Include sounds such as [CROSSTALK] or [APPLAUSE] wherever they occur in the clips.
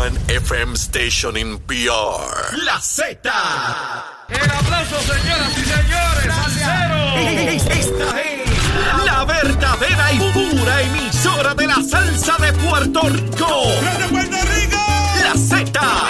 one FM station in PR. La Z. El aplauso, señoras y señores, al cero. Esta es la verdadera y pura emisora de la salsa de Puerto Rico. ¡De Puerto Rico! La Z.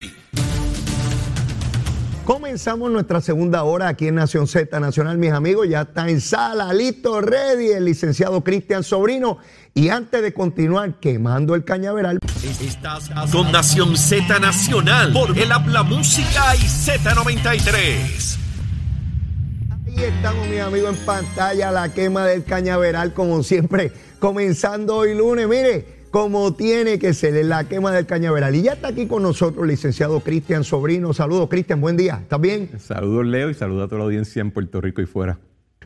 Comenzamos nuestra segunda hora aquí en Nación Z Nacional, mis amigos. Ya está en sala, listo, ready, el licenciado Cristian Sobrino. Y antes de continuar quemando el cañaveral, Estás con Nación Z Nacional por el Habla Música y Z93. ahí estamos, mis amigos, en pantalla, la quema del cañaveral, como siempre, comenzando hoy lunes. Mire, como tiene que ser en la quema del cañaveral. Y ya está aquí con nosotros el licenciado Cristian Sobrino. Saludos, Cristian, buen día. ¿Estás bien? Saludos Leo y saludos a toda la audiencia en Puerto Rico y fuera.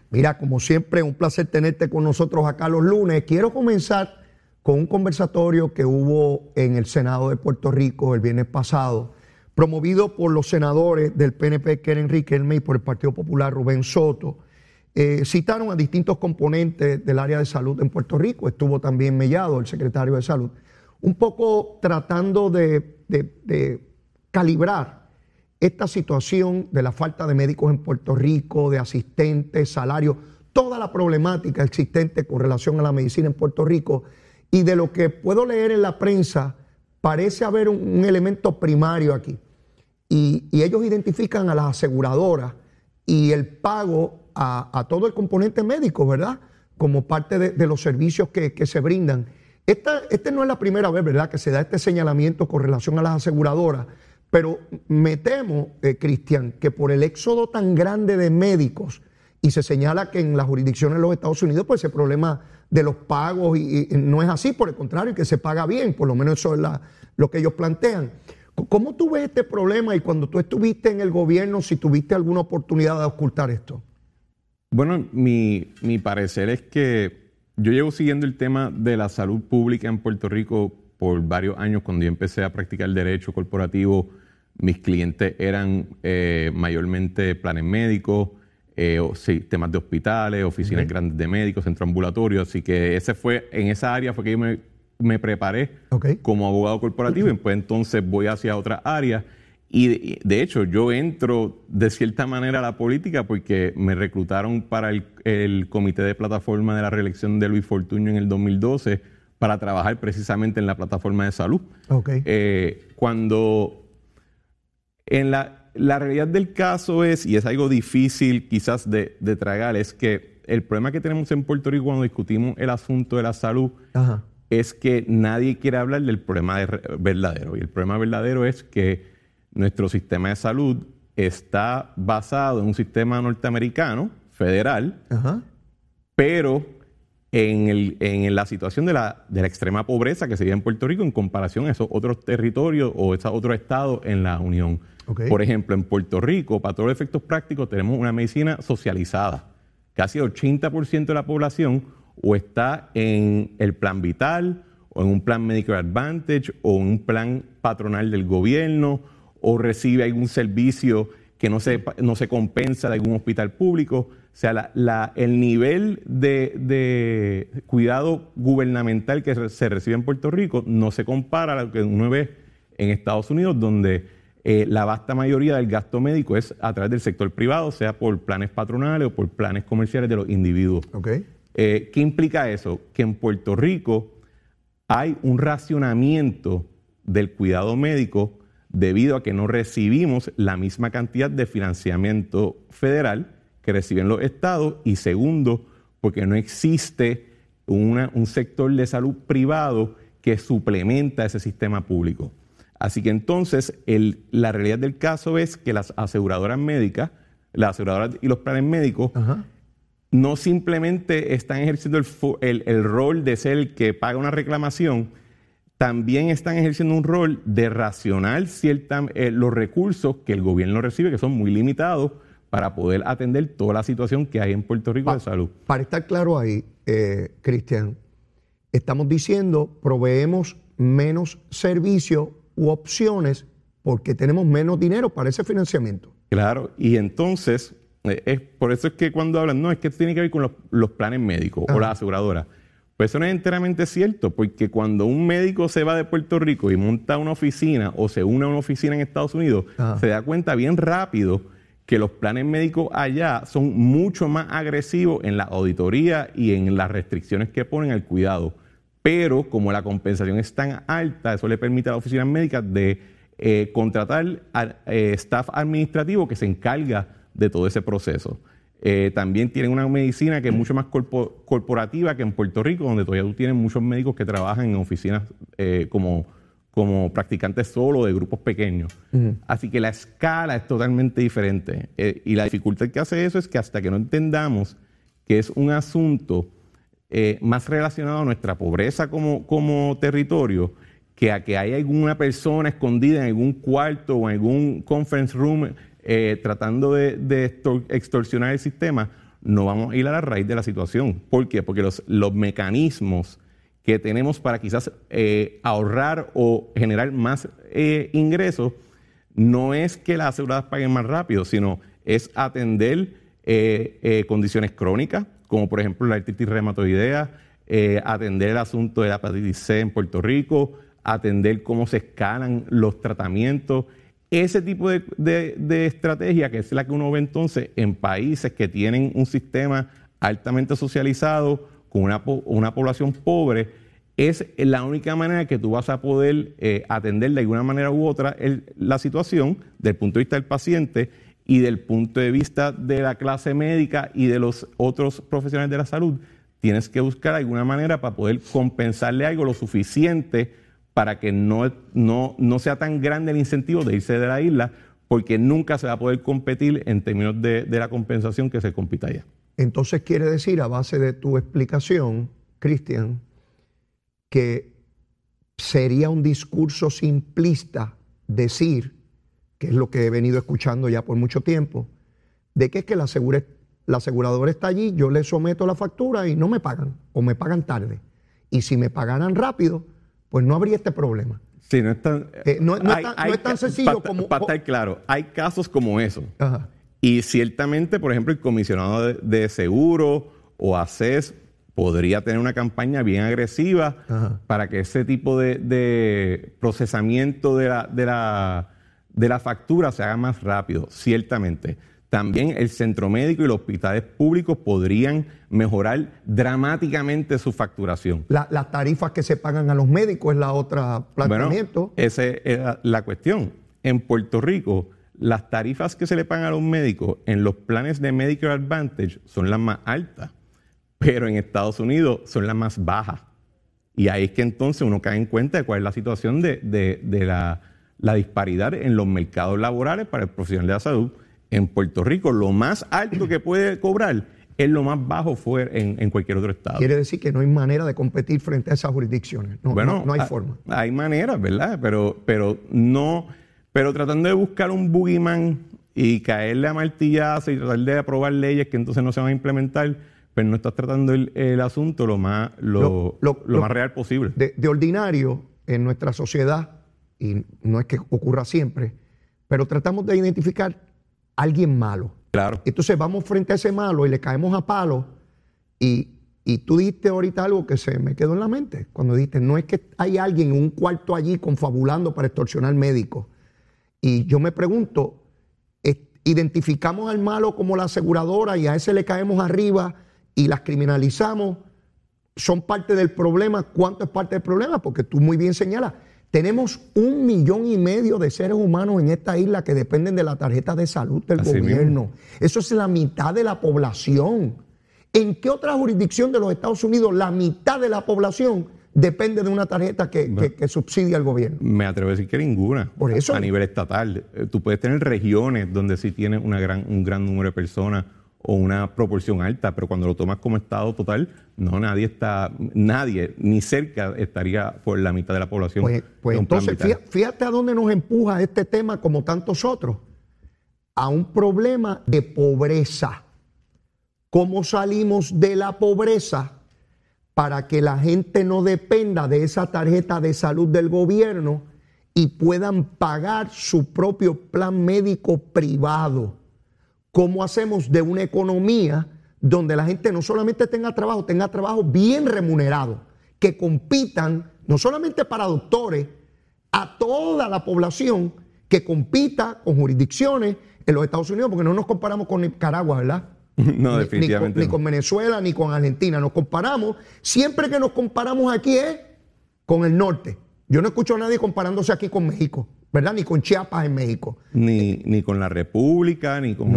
Mira, como siempre, un placer tenerte con nosotros acá los lunes. Quiero comenzar con un conversatorio que hubo en el Senado de Puerto Rico el viernes pasado, promovido por los senadores del PNP, Keren Riquelme, y por el Partido Popular, Rubén Soto. Eh, citaron a distintos componentes del área de salud en Puerto Rico. Estuvo también Mellado, el secretario de Salud, un poco tratando de, calibrar esta situación de la falta de médicos en Puerto Rico, de asistentes, salarios, toda la problemática existente con relación a la medicina en Puerto Rico y de lo que puedo leer en la prensa, parece haber un, un elemento primario aquí. Y, y ellos identifican a las aseguradoras y el pago a, todo el componente médico, ¿verdad? Como parte de, los servicios que, se brindan. Esta, este no es la primera vez, ¿verdad?, que se da este señalamiento con relación a las aseguradoras, pero me temo, eh, Cristian, que por el éxodo tan grande de médicos, y se señala que en las jurisdicciones de los Estados Unidos, pues ese problema de los pagos y, no es así, por el contrario, que se paga bien, por lo menos eso es lo que ellos plantean. ¿Cómo tú ves este problema y cuando tú estuviste en el gobierno, si tuviste alguna oportunidad de ocultar esto? Bueno, mi, mi parecer es que yo llevo siguiendo el tema de la salud pública en Puerto Rico por varios años. Cuando yo empecé a practicar derecho corporativo, mis clientes eran eh, mayormente planes médicos, eh, o sistemas de hospitales, oficinas grandes de médicos, centro ambulatorio. Así que ese fue, en esa área fue que yo me, me preparé como abogado corporativo [CLEARS THROAT] y pues entonces voy hacia otra área. Y de, hecho yo entro de cierta manera a la política porque me reclutaron para el, el comité de plataforma de la reelección de Luis Fortuño en el 2012 para trabajar precisamente en la plataforma de salud. Ok. Eh, cuando en la, la realidad del caso es, y es algo difícil quizás de, de tragar, es que el problema que tenemos en Puerto Rico cuando discutimos el asunto de la salud Ajá. es que nadie quiere hablar del problema de- verdadero. Y el problema verdadero es que nuestro sistema de salud está basado en un sistema norteamericano, federal, Ajá. pero en, el- en la situación de la, de la extrema pobreza que se vive en Puerto Rico en comparación a esos otros territorios o esos otros estados en la Unión. Por ejemplo, en Puerto Rico, para todos los efectos prácticos, tenemos una medicina socializada. Casi el 80% de la población o está en el plan vital, o en un plan Medicare Advantage, o en un plan patronal del gobierno, o recibe algún servicio que no se, no se compensa de algún hospital público. O sea, la- la- el nivel de, de cuidado gubernamental que se recibe en Puerto Rico no se compara a lo que uno ve en Estados Unidos, donde eh, la vasta mayoría del gasto médico es a través del sector privado, sea por planes patronales o por planes comerciales de los individuos. Ok. Eh, ¿Qué implica eso? Que en Puerto Rico hay un racionamiento del cuidado médico debido a que no recibimos la misma cantidad de financiamiento federal que reciben los estados y segundo, porque no existe una- un sector de salud privado que suplementa ese sistema público. Así que entonces el- la realidad del caso es que las aseguradoras médicas, las aseguradoras y los planes médicos Ajá. no simplemente están ejerciendo el- el rol de ser el que paga una reclamación, también están ejerciendo un rol de racionar cierta, eh, los recursos que el gobierno recibe, que son muy limitados, para poder atender toda la situación que hay en Puerto Rico de salud. Para estar claro ahí, eh, Cristian, estamos diciendo proveemos menos servicios u opciones porque tenemos menos dinero para ese financiamiento. Claro, y entonces, eh, es, por eso es que cuando hablan, no, es que tiene que ver con los, los planes médicos o la aseguradora. Pues eso no es enteramente cierto, porque cuando un médico se va de Puerto Rico y monta una oficina o se une a una oficina en Estados Unidos, Ajá. se da cuenta bien rápido que los planes médicos allá son mucho más agresivos en la auditoría y en las restricciones que ponen al cuidado. Pero como la compensación es tan alta, eso le permite a las oficinas médicas de eh, contratar a- eh, staff administrativo que se encarga de todo ese proceso. Eh, también tienen una medicina que es mucho más corpo- corporativa que en Puerto Rico, donde todavía tú tienes muchos médicos que trabajan en oficinas eh, como, como practicantes solo de grupos pequeños. Así que la escala es totalmente diferente. Eh, y la dificultad que hace eso es que hasta que no entendamos que es un asunto más relacionado a nuestra pobreza como, como territorio que a que hay alguna persona escondida en algún cuarto o en algún conference room eh, tratando de, de extor- extorsionar el sistema, no vamos a ir a la raíz de la situación. ¿Por qué? Porque los, mecanismos que tenemos para quizás eh, ahorrar o generar más eh, ingresos no es que las aseguradas paguen más rápido, sino es atender condiciones crónicas, como por ejemplo la artritis reumatoidea, atender el asunto de la hepatitis C en Puerto Rico, atender cómo se escalan los tratamientos. Ese tipo de, de- estrategia, que es la que uno ve entonces en países que tienen un sistema altamente socializado, con una, una población pobre, es la única manera que tú vas a poder eh, atender de alguna manera u otra la situación desde el punto de vista del paciente y del punto de vista de la clase médica y de los otros profesionales de la salud. Tienes que buscar alguna manera para poder compensarle algo lo suficiente para que no, no, no sea tan grande el incentivo de irse de la isla, porque nunca se va a poder competir en términos de, de la compensación que se compita allá. Entonces quiere decir, a base de tu explicación, Cristian, que sería un discurso simplista decir, que es lo que he venido escuchando ya por mucho tiempo, de que es que la, la aseguradora está allí, yo le someto la factura y no me pagan, o me pagan tarde. Y si me pagaran rápido, pues no habría este problema. Sí, no es tan, Eh, no- no es tan- no es tan ca- sencillo pa- como- Para estar claro, hay casos como eso. Ajá. Y ciertamente, por ejemplo, el comisionado de, de seguro o ACES podría tener una campaña bien agresiva Ajá. para que ese tipo de, de procesamiento de la, de, la, de la factura se haga más rápido, ciertamente. También el centro médico y los hospitales públicos podrían mejorar dramáticamente su facturación. La- las tarifas que se pagan a los médicos es la otra planteamiento. Bueno, esa es la- cuestión. En Puerto Rico, las tarifas que se le pagan a los médicos en los planes de Medicare Advantage son las más altas, pero en Estados Unidos son las más bajas. Y ahí es que entonces uno cae en cuenta de cuál es la situación de, de- de la, la disparidad en los mercados laborales para el profesional de la salud. En Puerto Rico, lo más alto que puede cobrar es lo más bajo fuera en, en cualquier otro estado. Quiere decir que no hay manera de competir frente a esas jurisdicciones. No, Bueno, no- no hay ha- forma. Hay maneras, ¿verdad? Pero, pero no, pero tratando de buscar un boogeyman y caerle a martillazo y tratar de aprobar leyes que entonces no se van a implementar, pues no estás tratando el, el asunto lo más, lo, Lo- lo- lo lo- más real posible. De, de ordinario, en nuestra sociedad, y no es que ocurra siempre, pero tratamos de identificar alguien malo. Claro. Entonces vamos frente a ese malo y le caemos a palo. Y, y tú dijiste ahorita algo que se me quedó en la mente. Cuando dijiste, no es que hay alguien en un cuarto allí confabulando para extorsionar médicos. Y yo me pregunto, ¿es- ¿identificamos al malo como la aseguradora y a ese le caemos arriba y las criminalizamos? ¿Son parte del problema? ¿Cuánto es parte del problema? Porque tú muy bien señalas, tenemos un millón y medio de seres humanos en esta isla que dependen de la tarjeta de salud del Así gobierno. Eso es la mitad de la población. ¿En qué otra jurisdicción de los Estados Unidos la mitad de la población depende de una tarjeta que, que- que subsidia al gobierno? Me atrevo a decir que ninguna. Por eso. A nivel estatal. Eh, Tú puedes tener regiones donde sí tienes una gran, un gran número de personas o una proporción alta, pero cuando lo tomas como Estado total, no, nadie está, nadie, ni cerca estaría por la mitad de la población. Pues, pues entonces, fíjate a dónde nos empuja este tema, como tantos otros, a un problema de pobreza. ¿Cómo salimos de la pobreza para que la gente no dependa de esa tarjeta de salud del gobierno y puedan pagar su propio plan médico privado? Cómo hacemos de una economía donde la gente no solamente tenga trabajo, tenga trabajo bien remunerado, que compitan no solamente para doctores, a toda la población que compita con jurisdicciones en los Estados Unidos, porque no nos comparamos con Nicaragua, ¿verdad? [LAUGHS] No, definitivamente. Ni, con, Venezuela ni con Argentina. Nos comparamos, siempre que nos comparamos aquí es con el norte. Yo no escucho a nadie comparándose aquí con México. ¿Verdad? Ni con Chiapas en México. Ni, ni con la República, ni con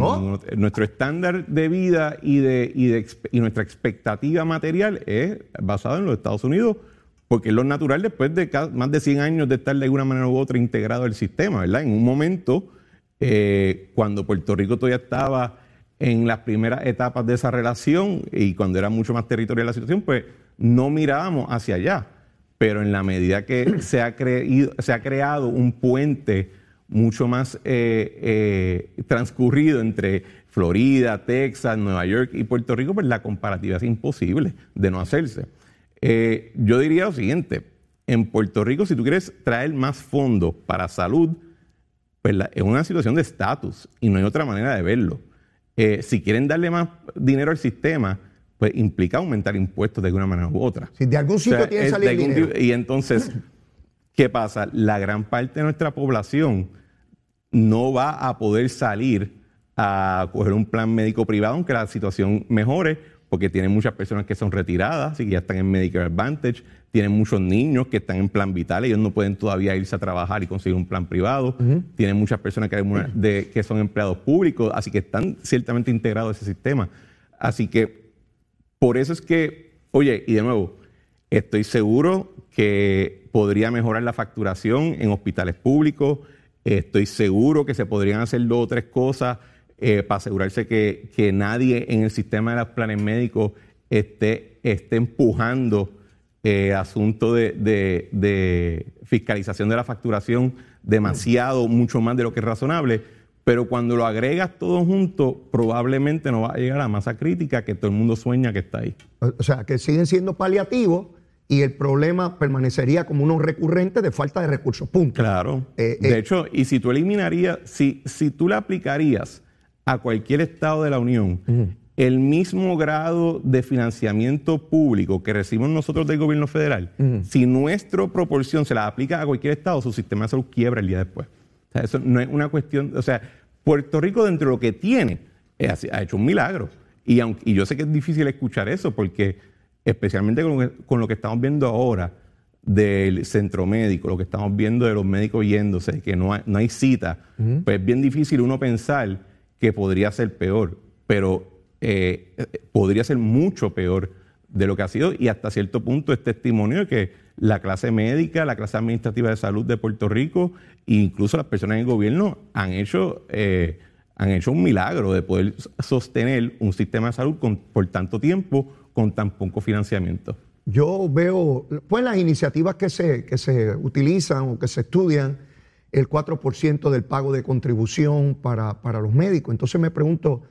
nuestro estándar de vida y, de, y, de, y nuestra expectativa material es basado en los Estados Unidos, porque es lo natural después de más de 100 años de estar de alguna manera u otra integrado al sistema, ¿verdad? En un momento, eh, cuando Puerto Rico todavía estaba en las primeras etapas de esa relación y cuando era mucho más territorial la situación, pues no mirábamos hacia allá pero en la medida que [CLEARS THROAT] se ha, creído, se ha creado un puente mucho más eh, eh, transcurrido entre Florida, Texas, Nueva York y Puerto Rico, pues la comparativa es imposible de no hacerse. Eh, yo diría lo siguiente, en Puerto Rico si tú quieres traer más fondos para salud, pues es una situación de estatus y no hay otra manera de verlo. si quieren darle más dinero al sistema, pues implica aumentar impuestos de alguna manera u otra. Si de algún sitio tiene que salir dinero. Y entonces, ¿qué pasa? La gran parte de nuestra población no va a poder salir a coger un plan médico privado, aunque la situación mejore, porque tienen muchas personas que son retiradas y que ya están en Medicare Advantage, tienen muchos niños que están en plan vital, ellos no pueden todavía irse a trabajar y conseguir un plan privado, tienen muchas personas que, que son empleados públicos, así que están ciertamente integrados a ese sistema. Así que por eso es que, oye, y de nuevo, estoy seguro que podría mejorar la facturación en hospitales públicos, estoy seguro que se podrían hacer dos o tres cosas eh, para asegurarse que, nadie en el sistema de los planes médicos esté, esté empujando eh, asunto de, de, fiscalización de la facturación demasiado, mucho más de lo que es razonable pero cuando lo agregas todo junto, probablemente no va a llegar a la masa crítica que todo el mundo sueña que está ahí. O sea, que siguen siendo paliativos y el problema permanecería como uno recurrente de falta de recursos. Punto. Claro. Eh, de eh, hecho, y si tú eliminarías, si, si tú le aplicarías a cualquier estado de la Unión el mismo grado de financiamiento público que recibimos nosotros del gobierno federal, si nuestra proporción se la aplica a cualquier estado, su sistema de salud quiebra el día después. O sea, eso no es una cuestión, o sea, Puerto Rico dentro de lo que tiene ha hecho un milagro. Y, aunque, yo sé que es difícil escuchar eso porque especialmente con lo, que, estamos viendo ahora del centro médico, lo que estamos viendo de los médicos yéndose, que no hay, no hay cita, pues es bien difícil uno pensar que podría ser peor, pero eh, podría ser mucho peor de lo que ha sido. Y hasta cierto punto es testimonio de que la clase médica, la clase administrativa de salud de Puerto Rico incluso las personas en el gobierno han hecho, eh, han hecho un milagro de poder sostener un sistema de salud por tanto tiempo con tan poco financiamiento. Yo veo, pues las iniciativas que se, que se utilizan o que se estudian, el 4% del pago de contribución para, para los médicos. Entonces me pregunto,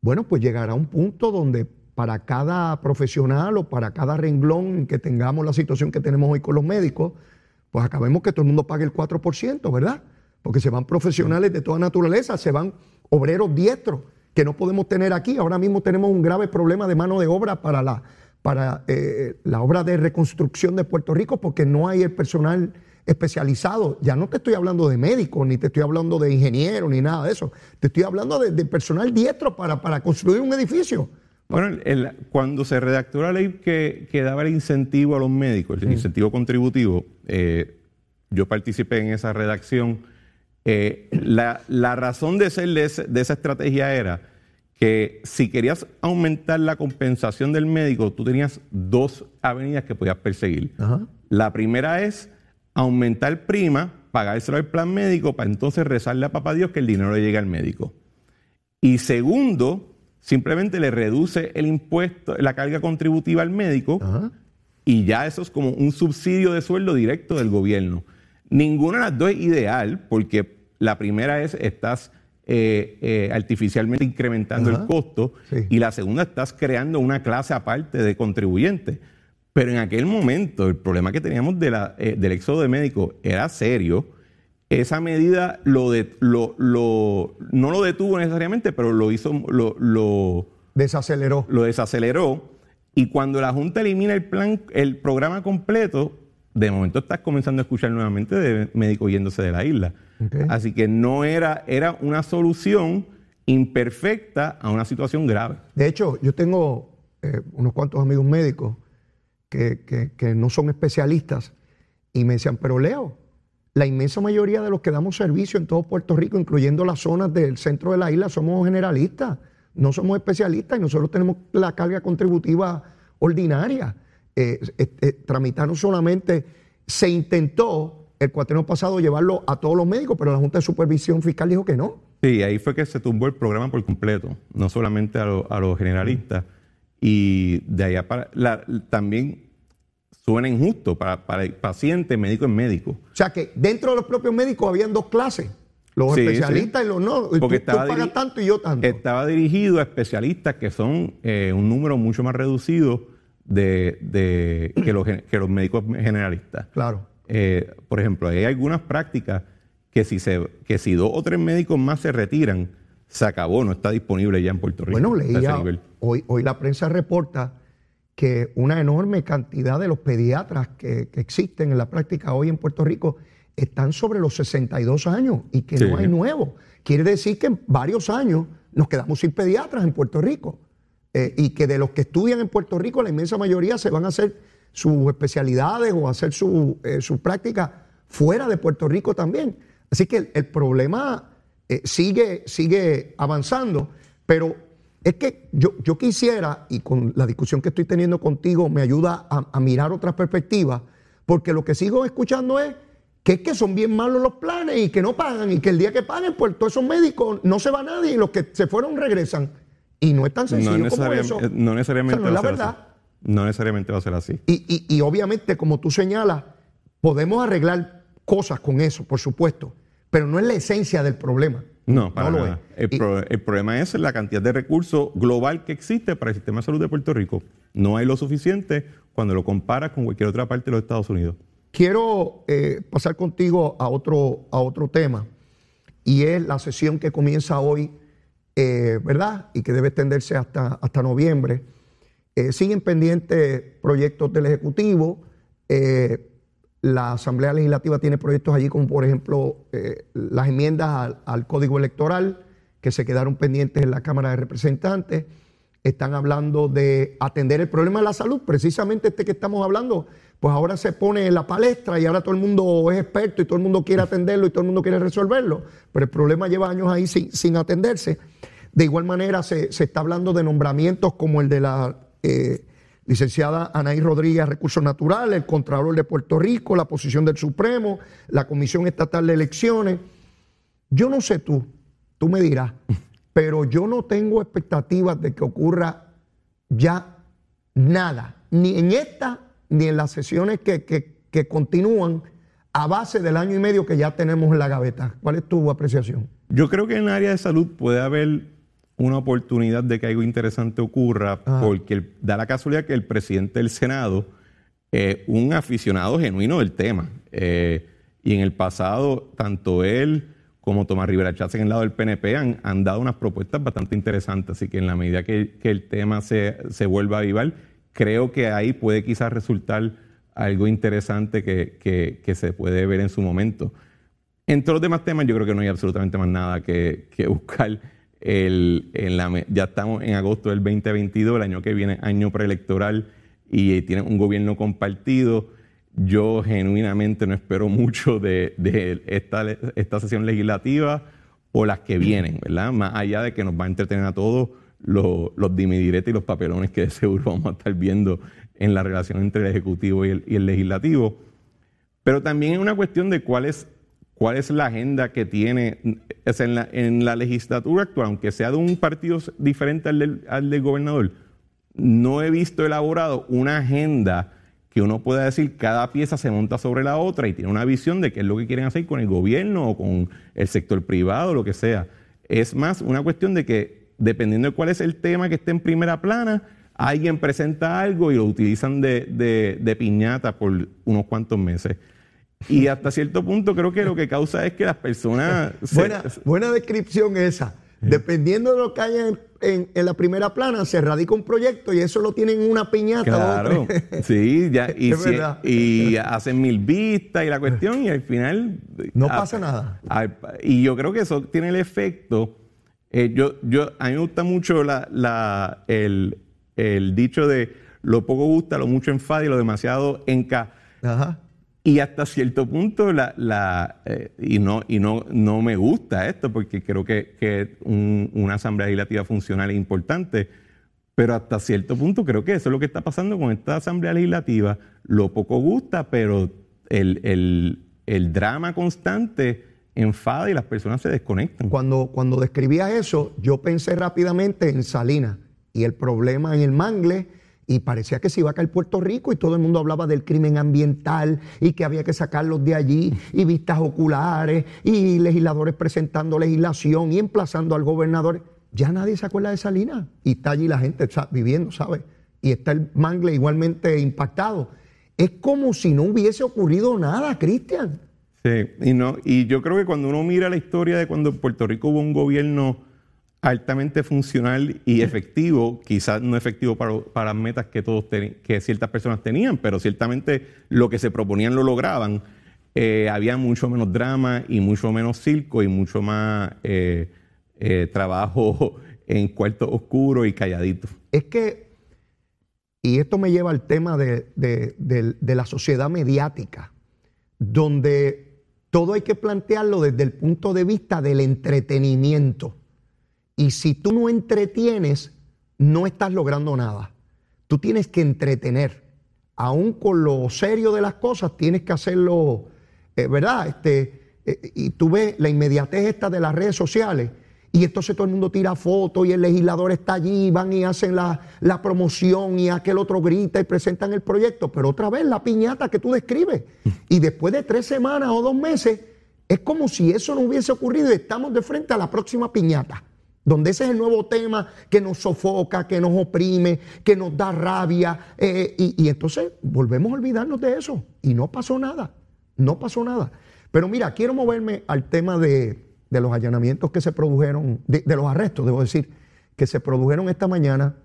bueno, pues llegará un punto donde para cada profesional o para cada renglón que tengamos la situación que tenemos hoy con los médicos, pues acabemos que todo el mundo pague el 4%, ¿verdad? Porque se van profesionales de toda naturaleza, se van obreros diestros que no podemos tener aquí. Ahora mismo tenemos un grave problema de mano de obra para la, para, eh, la obra de reconstrucción de Puerto Rico porque no hay el personal especializado. Ya no te estoy hablando de médicos, ni te estoy hablando de ingenieros, ni nada de eso. Te estoy hablando de, personal diestro para, para construir un edificio. Bueno, cuando se redactó la ley que, daba el incentivo a los médicos, el incentivo contributivo, eh, yo participé en esa redacción. Eh, la, razón de ser de, esa estrategia era que si querías aumentar la compensación del médico, tú tenías dos avenidas que podías perseguir. La primera es aumentar prima, pagárselo al plan médico para entonces rezarle a papá Dios que el dinero le llegue al médico. Y segundo, simplemente le reduce el impuesto, la carga contributiva al médico y ya eso es como un subsidio de sueldo directo del gobierno. Ninguna de las dos es ideal porque la primera es estás eh, eh, artificialmente incrementando el costo y la segunda estás creando una clase aparte de contribuyentes. Pero en aquel momento el problema que teníamos de la, eh, del éxodo de médicos era serio. Esa medida lo, de, lo, lo, no lo detuvo necesariamente, pero lo hizo, lo, lo desaceleró. Lo desaceleró. Y cuando la Junta elimina el plan, el programa completo, de momento estás comenzando a escuchar nuevamente de médicos yéndose de la isla. Así que no era, era una solución imperfecta a una situación grave. De hecho, yo tengo eh, unos cuantos amigos médicos que, no son especialistas y me decían, pero Leo, la inmensa mayoría de los que damos servicio en todo Puerto Rico, incluyendo las zonas del centro de la isla, somos generalistas, no somos especialistas y nosotros tenemos la carga contributiva ordinaria. Eh, eh, tramitar no solamente se intentó el cuatreno pasado llevarlo a todos los médicos, pero la Junta de Supervisión Fiscal dijo que no. Sí, ahí fue que se tumbó el programa por completo, no solamente a, los generalistas. Y de allá para. también suena injusto para, para el paciente, médico en médico. O sea que dentro de los propios médicos habían dos clases. Los especialistas y los no. Porque tú, estaba pagas tanto y yo tanto. Estaba dirigido a especialistas que son eh, un número mucho más reducido de, [CLEARS THROAT] que, los, que los médicos generalistas. Claro. Eh, por ejemplo, hay algunas prácticas que si, se, que si dos o tres médicos más se retiran, se acabó, no está disponible ya en Puerto Rico. Bueno, leía, hoy, hoy la prensa reporta que una enorme cantidad de los pediatras que, existen en la práctica hoy en Puerto Rico están sobre los 62 años y que no hay nuevos. Quiere decir que en varios años nos quedamos sin pediatras en Puerto Rico eh, y que de los que estudian en Puerto Rico la inmensa mayoría se van a hacer sus especialidades o hacer su, eh, práctica fuera de Puerto Rico también. Así que el, problema eh, sigue, sigue avanzando, pero es que yo, yo, quisiera, y con la discusión que estoy teniendo contigo me ayuda a, mirar otras perspectivas, porque lo que sigo escuchando es que es que son bien malos los planes y que no pagan y que el día que paguen, pues todos esos médicos no se va nadie y los que se fueron regresan. Y no es tan sencillo no como eso. No necesariamente. no es la verdad. No necesariamente va a ser así. Y, obviamente, como tú señalas, podemos arreglar cosas con eso, por supuesto, pero no es la esencia del problema. No, para nada. El, problema es la cantidad de recursos global que existe para el sistema de salud de Puerto Rico. No hay lo suficiente cuando lo comparas con cualquier otra parte de los Estados Unidos. Quiero eh, pasar contigo a otro, a otro tema, y es la sesión que comienza hoy, eh, ¿verdad? Y que debe extenderse hasta, hasta noviembre eh, siguen pendientes proyectos del Ejecutivo. Eh, la Asamblea Legislativa tiene proyectos allí como por ejemplo eh, las enmiendas al, Código Electoral que se quedaron pendientes en la Cámara de Representantes. Están hablando de atender el problema de la salud, precisamente este que estamos hablando, pues ahora se pone en la palestra y ahora todo el mundo es experto y todo el mundo quiere atenderlo y todo el mundo quiere resolverlo, pero el problema lleva años ahí sin, atenderse. De igual manera se, se está hablando de nombramientos como el de la eh, licenciada Anaí Rodríguez, Recursos Naturales, el Contralor de Puerto Rico, la posición del Supremo, la Comisión Estatal de Elecciones. Yo no sé tú, tú me dirás, [LAUGHS] pero yo no tengo expectativas de que ocurra ya nada, ni en esta ni en las sesiones que, que continúan a base del año y medio que ya tenemos en la gaveta. ¿Cuál es tu apreciación? Yo creo que en el área de salud puede haber una oportunidad de que algo interesante ocurra, porque da la casualidad que el presidente del Senado es un aficionado genuino del tema. Eh, y en el pasado, tanto él como Tomás Rivera Chávez en el lado del PNP han, han, dado unas propuestas bastante interesantes. Así que en la medida que, el tema se, se, vuelva a avivar, creo que ahí puede quizás resultar algo interesante que, que, se puede ver en su momento. Entre los demás temas, yo creo que no hay absolutamente más nada que, que buscar ya estamos en agosto del 2022, el año que viene, año preelectoral, y tiene un gobierno compartido. Yo genuinamente no espero [LAUGHS] mucho de, esta, sesión legislativa o las que vienen, ¿verdad? Más allá de que nos va a entretener a todos los, los dimidiretes y los papelones que de seguro vamos a estar viendo en la relación entre el Ejecutivo y el, y el Legislativo. Pero también es una cuestión de cuál es cuál es la agenda que tiene en, la, legislatura actual, aunque sea de un partido diferente al del, gobernador, no he visto elaborado una agenda que uno pueda decir cada pieza se monta sobre la otra y tiene una visión de qué es lo que quieren hacer con el gobierno o con el sector privado, lo que sea. Es más una cuestión de que dependiendo de cuál es el tema que esté en primera plana, alguien presenta algo y lo utilizan de piñata por unos cuantos meses. Y hasta cierto punto creo que lo que causa es que las personas... se- Buena, buena descripción esa. Dependiendo de lo que haya en, en- en la primera plana, se radica un proyecto y eso lo tienen en una piñata. Claro, [LAUGHS] sí, ya, y, si- y hacen mil vistas y la cuestión, y al final. No ah, pasa nada. Y yo creo que eso tiene el efecto. eh, yo, yo, a mí me gusta mucho la, la- el, el dicho de lo poco gusta, lo mucho enfada y lo demasiado enca. Ajá. Y hasta cierto punto, la, la, eh, y, no, y no, no me gusta esto, porque creo que, que un- una asamblea legislativa funcional es importante, pero hasta cierto punto creo que eso es lo que está pasando con esta asamblea legislativa. Lo poco gusta, pero el, el- el drama constante enfada y las personas se desconectan. Cuando, cuando describías eso, yo pensé rápidamente en Salinas y el problema en el Mangle. Y parecía que se iba a caer Puerto Rico y todo el mundo hablaba del crimen ambiental y que había que sacarlos de allí y vistas oculares y legisladores presentando legislación y emplazando al gobernador. Ya nadie se acuerda de Salinas y está allí la gente sa- viviendo, ¿sabes? Y está el Mangle igualmente impactado. Es como si no hubiese ocurrido nada, Cristian. Sí, y, no, y yo creo que cuando uno mira la historia de cuando en Puerto Rico hubo un gobierno altamente funcional y efectivo, quizás no efectivo para, para metas que todos que ciertas personas tenían, pero ciertamente lo que se proponían lo lograban, eh, había mucho menos drama y mucho menos circo y mucho más eh, eh, trabajo [LAUGHS] en cuartos oscuros y calladitos. Es que, y esto me lleva al tema de, de- de- de la sociedad mediática, donde todo hay que plantearlo desde el punto de vista del entretenimiento. Y si tú no entretienes, no estás logrando nada. Tú tienes que entretener. Aún con lo serio de las cosas, tienes que hacerlo, eh, ¿verdad? Este, eh, y tú ves la inmediatez esta de las redes sociales. Y entonces todo el mundo tira fotos y el legislador está allí, van y hacen la, la promoción y aquel otro grita y presentan el proyecto. Pero otra vez la piñata que tú describes. Y después de tres semanas o dos meses, es como si eso no hubiese ocurrido y estamos de frente a la próxima piñata donde ese es el nuevo tema que nos sofoca, que nos oprime, que nos da rabia, eh, y, entonces volvemos a olvidarnos de eso. Y no pasó nada, no pasó nada. Pero mira, quiero moverme al tema de, de los allanamientos que se produjeron, de, de los arrestos, debo decir, que se produjeron esta mañana,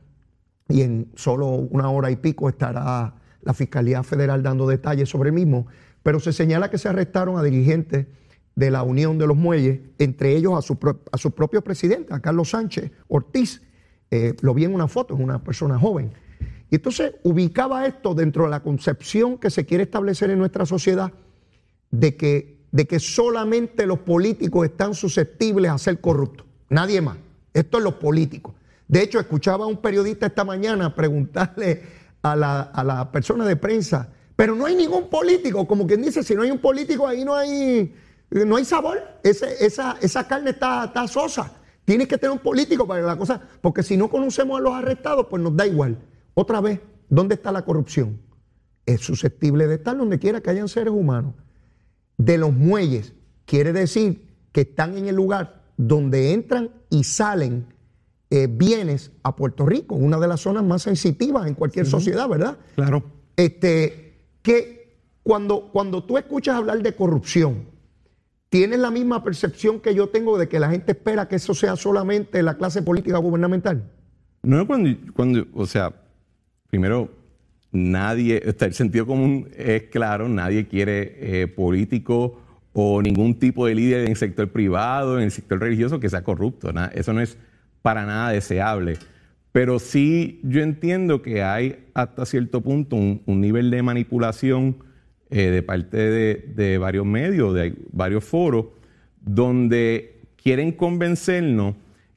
y en solo una hora y pico estará la Fiscalía Federal dando detalles sobre el mismo, pero se señala que se arrestaron a dirigentes de la Unión de los Muelles, entre ellos a su, a propio presidente, a Carlos Sánchez Ortiz. Eh, lo vi en una foto, es una persona joven. Y entonces ubicaba esto dentro de la concepción que se quiere establecer en nuestra sociedad de que, de que solamente los políticos están susceptibles a ser corruptos, nadie más. Esto es los políticos. De hecho, escuchaba a un periodista esta mañana preguntarle a la, a la persona de prensa, pero no hay ningún político, como quien dice, si no hay un político ahí no hay, no hay sabor, Ese- esa, esa carne está, está sosa. Tienes que tener un político para la cosa, porque si no conocemos a los arrestados, pues nos da igual. Otra vez, ¿dónde está la corrupción? Es susceptible de estar donde quiera que hayan seres humanos. De los muelles, quiere decir que están en el lugar donde entran y salen eh, bienes a Puerto Rico, una de las zonas más sensitivas en cualquier sociedad, ¿verdad? Claro. Este, que cuando, cuando tú escuchas hablar de corrupción, ¿tienes la misma percepción que yo tengo de que la gente espera que eso sea solamente la clase política gubernamental? No, cuando, cuando, o sea, primero, nadie, el sentido común es claro, nadie quiere eh, político o ningún tipo de líder en el sector privado, en el sector religioso que sea corrupto. Eso no es para nada deseable. Pero sí yo entiendo que hay hasta cierto punto un, un nivel de manipulación eh, de parte de, de varios medios, de varios foros, donde quieren convencernos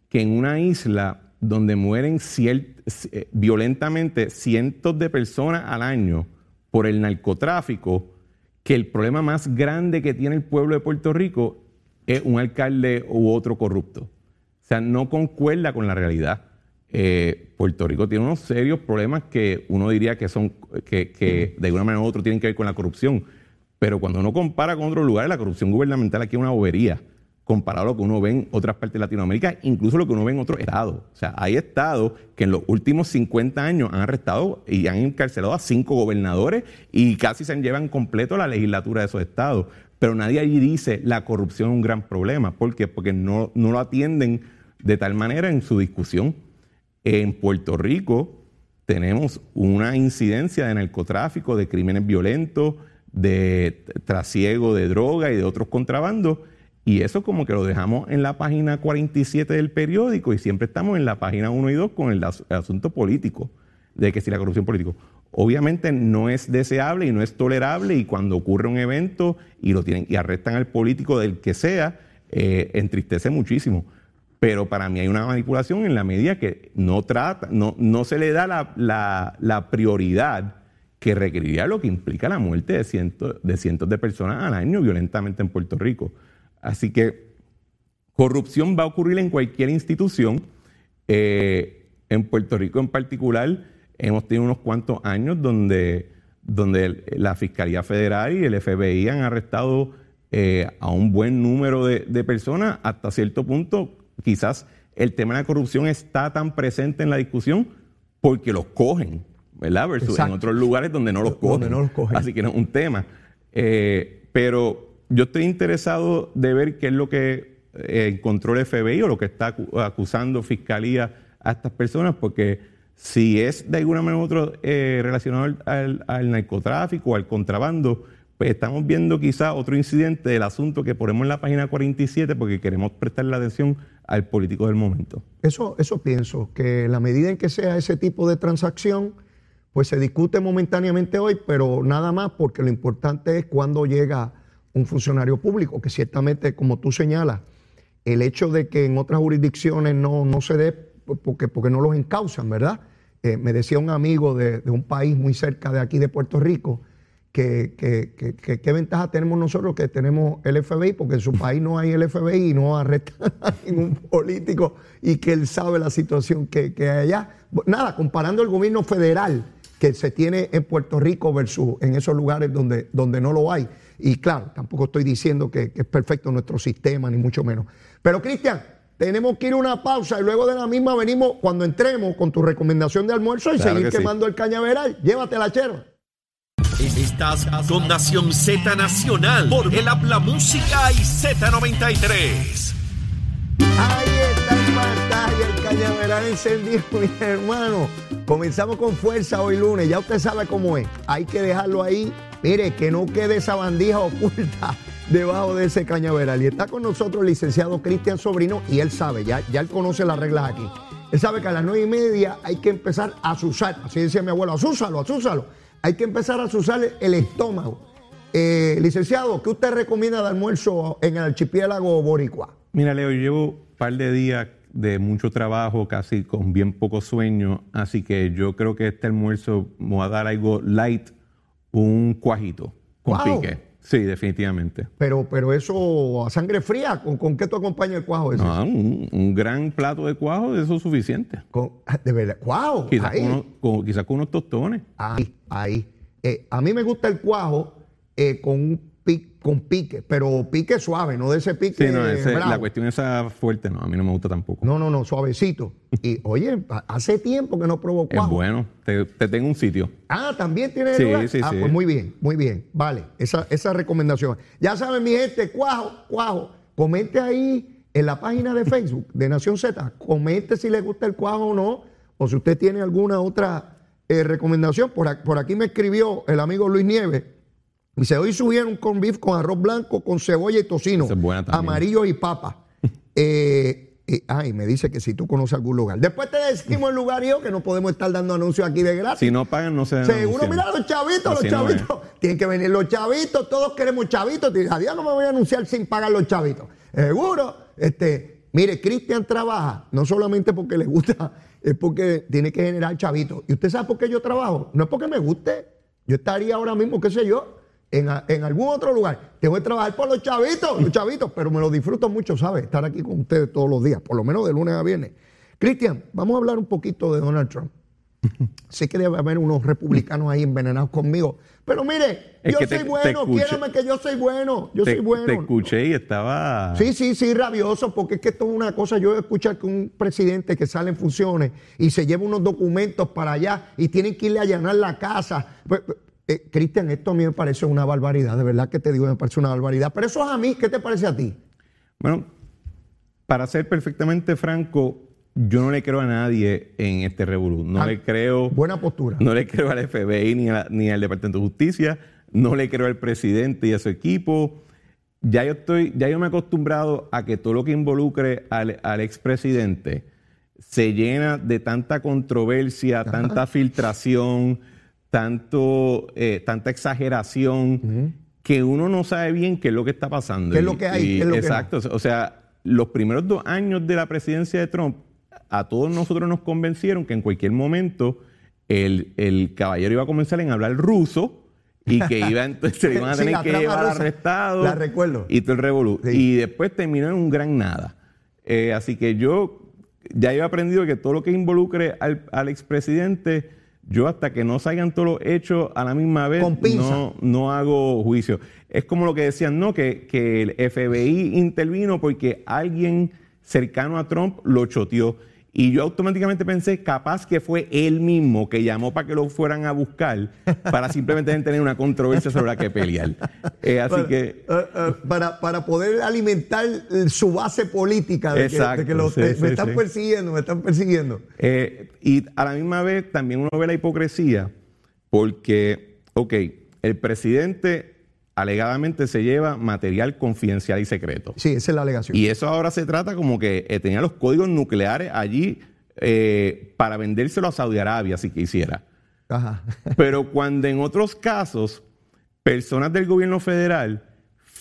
que en una isla donde mueren eh, violentamente cientos de personas al año por el narcotráfico, que el problema más grande que tiene el pueblo de Puerto Rico es un alcalde u otro corrupto. O sea, no concuerda con la realidad. Eh, Puerto Rico tiene unos serios problemas que uno diría que son, que, de alguna manera u otra tienen que ver con la corrupción. Pero cuando uno compara con otros lugares, la corrupción gubernamental aquí es una bobería comparado a lo que uno ve en otras partes de Latinoamérica, incluso lo que uno ve en otros estados. O sea, hay estados que en los últimos 50 años han arrestado y han encarcelado a cinco gobernadores y casi se llevan completo la legislatura de esos estados. Pero nadie allí dice la corrupción es un gran problema. ¿Por qué? Porque no, no lo atienden de tal manera en su discusión. En Puerto Rico tenemos una incidencia de narcotráfico, de crímenes violentos, de trasiego de droga y de otros contrabandos y eso como que lo dejamos en la página 47 del periódico y siempre estamos en la página 1 y 2 con el, asunto político, de que si la corrupción política. Obviamente no es deseable y no es tolerable y cuando ocurre un evento y lo tienen y arrestan al político del que sea, eh, entristece muchísimo. Pero para mí hay una manipulación en la medida que no trata, no, no se le da la, la, prioridad que requeriría lo que implica la muerte de cientos, de cientos de personas al año violentamente en Puerto Rico. Así que corrupción va a ocurrir en cualquier institución. Eh, en Puerto Rico en particular hemos tenido unos cuantos años donde, donde la Fiscalía Federal y el FBI han arrestado eh, a un buen número de, personas. Hasta cierto punto, quizás el tema de la corrupción está tan presente en la discusión porque los cogen, ¿verdad? Versus en otros lugares donde no los cogen. No los cogen. Así que no es un tema. Eh, pero yo estoy interesado de ver qué es lo que eh, encontró el FBI o lo que está acusando Fiscalía a estas personas, porque si es de alguna manera u otra eh, relacionado al, narcotráfico o al contrabando, pues estamos viendo quizá otro incidente del asunto que ponemos en la página 47 porque queremos prestarle atención al político del momento. Eso, eso pienso, que la medida en que sea ese tipo de transacción, pues se discute momentáneamente hoy, pero nada más porque lo importante es cuando llega un funcionario público, que ciertamente, como tú señalas, el hecho de que en otras jurisdicciones no, no se dé porque, porque no los encausan, ¿verdad? Eh, me decía un amigo de, un país muy cerca de aquí, de Puerto Rico, que, qué ventaja tenemos nosotros que tenemos el FBI, porque en su país no hay el FBI y no arrestan [LAUGHS] a ningún político y que él sabe la situación que, hay allá. Nada, comparando el gobierno federal que se tiene en Puerto Rico versus en esos lugares donde, donde no lo hay. Y claro, tampoco estoy diciendo que, es perfecto nuestro sistema, ni mucho menos. Pero Cristian, tenemos que ir a una pausa y luego de la misma venimos cuando entremos con tu recomendación de almuerzo y seguir quemando el cañaveral. Llévate la chera. Estás con Nación Z Nacional por el Habla Música y Z93. Ahí está el pantalla, el cañaveral encendido, [LAUGHS] mi hermano. Comenzamos con fuerza hoy lunes, ya usted sabe cómo es. Hay que dejarlo ahí Mire, que no quede esa bandija [LAUGHS] oculta debajo de ese cañaveral. Y está con nosotros el licenciado Cristian Sobrino y él sabe, ya, ya él conoce las reglas aquí. Él sabe que a las nueve y media hay que empezar a susar, así decía mi abuelo, azúzalo, azúzalo. Hay que empezar a susar el estómago. Eh, licenciado, ¿qué usted recomienda de almuerzo en el archipiélago boricua? Mira, Leo, yo llevo un par de días de mucho trabajo, casi con bien poco sueño, así que yo creo que este almuerzo me va a dar algo light un cuajito con pique. Sí, definitivamente. Pero, pero eso a sangre fría, ¿con, con qué tú acompañas el cuajo ese? No, un, gran plato de cuajo, eso es suficiente. de verdad, cuajo. Quizás con, con, unos tostones. Ahí, ahí. Eh, a mí me gusta el cuajo eh, con un con pique, pero pique suave, no de ese pique. Sí, no, la cuestión esa fuerte, no, a mí no me gusta tampoco. No, no, no, suavecito. Y oye, hace tiempo que no probó cuajo. Es bueno, te, tengo un sitio. Ah, también tiene sí, Sí, ah, sí. pues muy bien, muy bien. Vale, esa, esa recomendación. Ya saben, mi gente, cuajo, cuajo. Comente ahí en la página de Facebook de Nación Z. Comente si le gusta el cuajo o no, o si usted tiene alguna otra eh, recomendación. Por, por aquí me escribió el amigo Luis Nieves Dice, hoy subieron con beef con arroz blanco, con cebolla y tocino, amarillo y papa. [LAUGHS] Eh, ay, me dice que si tú conoces algún lugar. Después te decimos el lugar yo que no podemos estar dando anuncios aquí de gratis. Si no pagan, no se Seguro, mira los chavitos, los chavitos. Tienen que venir los chavitos, todos queremos chavitos. A día no me voy a anunciar sin pagar los chavitos. Seguro. Este, mire, Cristian trabaja, no solamente porque le gusta, [LAUGHS] es porque tiene que generar chavitos. ¿Y usted sabe por qué yo trabajo? No es porque me guste. Yo estaría ahora mismo, qué sé yo, en, a- en algún otro lugar. Tengo que trabajar por los chavitos, los chavitos, pero me lo disfruto mucho, ¿sabes? Estar aquí con ustedes todos los días, por lo menos de lunes a viernes. Cristian, vamos a hablar un poquito de Donald Trump. [LAUGHS] Sé que debe haber unos republicanos ahí envenenados conmigo, pero mire, Es yo soy te- te bueno, quiérame que yo soy bueno, yo te, soy bueno. te escuché y estaba... Sí, sí, sí, rabioso, porque es que esto es una cosa. Yo he escuchado que un presidente que sale en funciones y se lleva unos documentos para allá y tienen que irle a allanar la casa. Eh, Cristian, esto a mí me parece una barbaridad, de verdad que te digo, me parece una barbaridad. Pero eso es a mí, ¿qué te parece a ti? Bueno, para ser perfectamente franco, yo no le creo a nadie en este revolú. No Ah, le creo... Buena postura. No le creo al FBI ni, al Departamento de Justicia, no le creo al presidente y a su equipo. Ya yo estoy, ya yo me he acostumbrado a que todo lo que involucre al, al expresidente se llena de tanta controversia, tanta filtración, tanto, eh, tanta exageración, que uno no sabe bien qué es lo que está pasando. ¿Qué es lo que hay? y- ¿Qué es lo que no? exacto. O sea, los primeros dos años de la presidencia de Trump, a todos nosotros nos convencieron que en cualquier momento el, el caballero iba a comenzar en hablar ruso y que iba [LAUGHS] entonces se iban a tener que llevar rusa. arrestado. La recuerdo. Y todo el revolú. Sí. Y después terminó en un gran nada. Eh, así que yo ya he aprendido que todo lo que involucre al, al expresidente, yo hasta que no salgan todos los hechos a la misma vez, Con pinza. no, no hago juicio. Es como lo que decían, no, que, que el FBI intervino porque alguien cercano a Trump lo choteó. Y yo automáticamente pensé, capaz que fue él mismo que llamó para que lo fueran a buscar, para simplemente [LAUGHS] tener una controversia sobre la que pelear. Eh, así Para, que eh, eh, para, para poder alimentar su base política de que- de que, Exacto, los- sí, eh, sí, me están sí. persiguiendo, me están persiguiendo. Eh, y a la misma vez también uno ve la hipocresía porque, ok, el presidente alegadamente se lleva material confidencial y secreto. Sí, esa es la alegación. Y eso ahora se trata como que eh, tenía los códigos nucleares allí eh, para vendérselo a Saudi Arabia si quisiera. Ajá. [LAUGHS] Pero cuando en otros casos personas del gobierno federal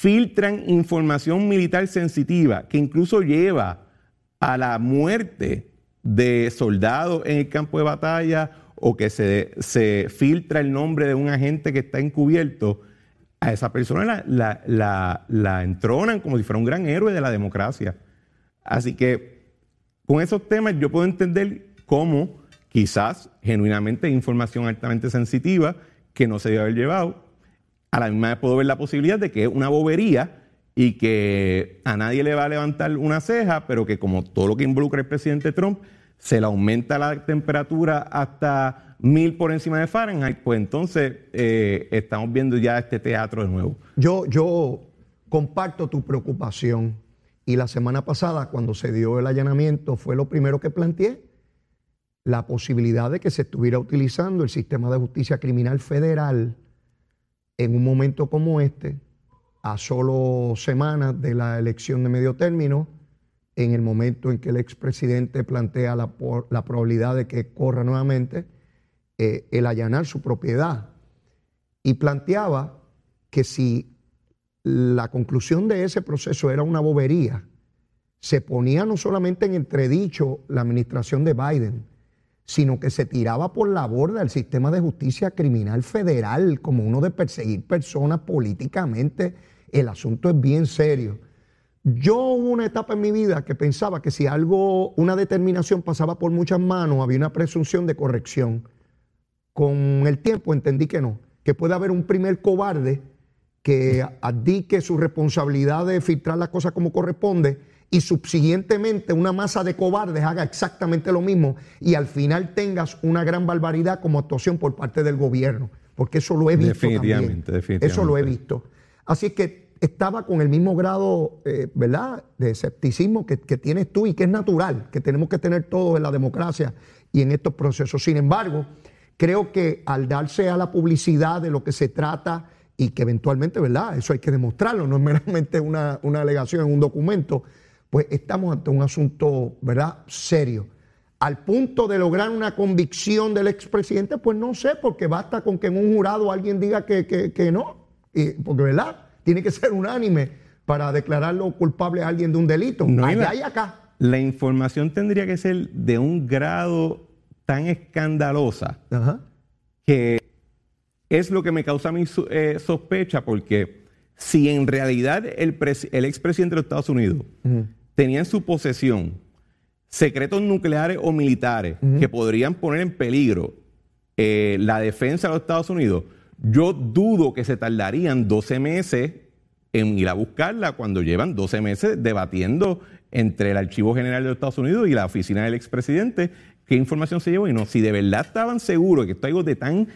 filtran información militar sensitiva que incluso lleva a la muerte de soldados en el campo de batalla o que se, se filtra el nombre de un agente que está encubierto, a esa persona la, la, entronan como si fuera un gran héroe de la democracia. Así que con esos temas yo puedo entender cómo quizás genuinamente información altamente sensitiva que no se debe haber llevado. A la misma vez puedo ver la posibilidad de que es una bobería y que a nadie le va a levantar una ceja, pero que como todo lo que involucra al presidente Trump, se le aumenta la temperatura hasta mil por encima de Fahrenheit, pues entonces eh, estamos viendo ya este teatro de nuevo. Yo, yo comparto tu preocupación y la semana pasada cuando se dio el allanamiento fue lo primero que planteé, la posibilidad de que se estuviera utilizando el sistema de justicia criminal federal en un momento como este, a solo semanas de la elección de medio término, en el momento en que el expresidente plantea la, la probabilidad de que corra nuevamente, eh, el allanar su propiedad. Y planteaba que si la conclusión de ese proceso era una bobería, se ponía no solamente en entredicho la administración de Biden, sino que se tiraba por la borda el sistema de justicia criminal federal como uno de perseguir personas políticamente. El asunto es bien serio. Yo hubo una etapa en mi vida que pensaba que si algo, una determinación pasaba por muchas manos, había una presunción de corrección. Con el tiempo entendí que no, que puede haber un primer cobarde que abdique su responsabilidad de filtrar las cosas como corresponde y subsiguientemente una masa de cobardes haga exactamente lo mismo y al final tengas una gran barbaridad como actuación por parte del gobierno, porque eso lo he visto Definitivamente, también. definitivamente. Eso lo he visto. Así es que estaba con el mismo grado, eh, ¿verdad?, de escepticismo que, que tienes tú y que es natural, que tenemos que tener todos en la democracia y en estos procesos. Sin embargo, creo que al darse a la publicidad de lo que se trata y que eventualmente, ¿verdad?, eso hay que demostrarlo, no es meramente una, una alegación en un documento, pues estamos ante un asunto, ¿verdad?, serio. Al punto de lograr una convicción del expresidente, pues no sé, porque basta con que en un jurado alguien diga que, que- que no, y- porque, ¿verdad?, tiene que ser unánime para declararlo culpable a alguien de un delito. No, Allá y acá. La información tendría que ser de un grado tan escandalosa Ajá. que es lo que me causa mi eh, sospecha porque si en realidad el, el expresidente de los Estados Unidos tenía en su posesión secretos nucleares o militares que podrían poner en peligro eh, la defensa de los Estados Unidos, yo dudo que se tardarían 12 meses en ir a buscarla cuando llevan 12 meses debatiendo entre el Archivo General de los Estados Unidos y la oficina del expresidente qué información se llevó y no. Si de verdad estaban seguros que esto es algo de tan